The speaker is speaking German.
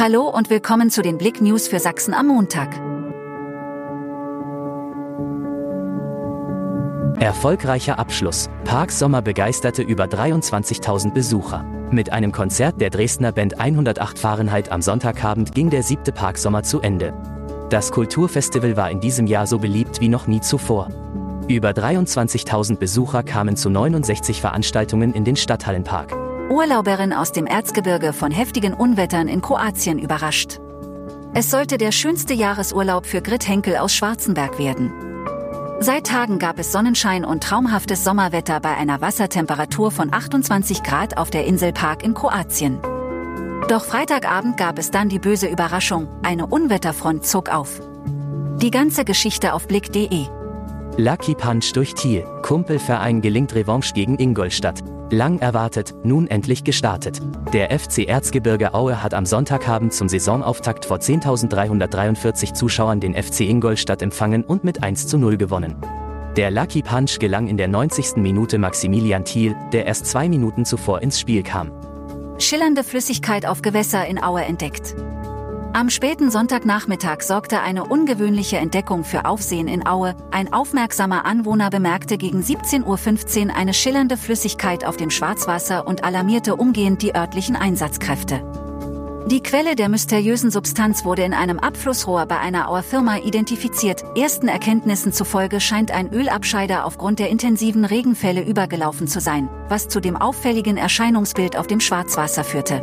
Hallo und willkommen zu den Blick News für Sachsen am Montag. Erfolgreicher Abschluss. Parksommer begeisterte über 23.000 Besucher. Mit einem Konzert der Dresdner Band 108 Fahrenheit am Sonntagabend ging der siebte Parksommer zu Ende. Das Kulturfestival war in diesem Jahr so beliebt wie noch nie zuvor. Über 23.000 Besucher kamen zu 69 Veranstaltungen in den Stadthallenpark. Urlauberin aus dem Erzgebirge von heftigen Unwettern in Kroatien überrascht. Es sollte der schönste Jahresurlaub für Grit Henkel aus Schwarzenberg werden. Seit Tagen gab es Sonnenschein und traumhaftes Sommerwetter bei einer Wassertemperatur von 28 Grad auf der Insel Park in Kroatien. Doch Freitagabend gab es dann die böse Überraschung, eine Unwetterfront zog auf. Die ganze Geschichte auf blick.de. Lucky Punch durch Thiel. Kumpelverein gelingt Revanche gegen Ingolstadt. Lang erwartet, nun endlich gestartet. Der FC Erzgebirge Aue hat am Sonntagabend zum Saisonauftakt vor 10.343 Zuschauern den FC Ingolstadt empfangen und mit 1 zu 0 gewonnen. Der Lucky Punch gelang in der 90. Minute Maximilian Thiel, der erst zwei Minuten zuvor ins Spiel kam. Schillernde Flüssigkeit auf Gewässer in Aue entdeckt. Am späten Sonntagnachmittag sorgte eine ungewöhnliche Entdeckung für Aufsehen in Aue. Ein aufmerksamer Anwohner bemerkte gegen 17.15 Uhr eine schillernde Flüssigkeit auf dem Schwarzwasser und alarmierte umgehend die örtlichen Einsatzkräfte. Die Quelle der mysteriösen Substanz wurde in einem Abflussrohr bei einer Auer Firma identifiziert. Ersten Erkenntnissen zufolge scheint ein Ölabscheider aufgrund der intensiven Regenfälle übergelaufen zu sein, was zu dem auffälligen Erscheinungsbild auf dem Schwarzwasser führte.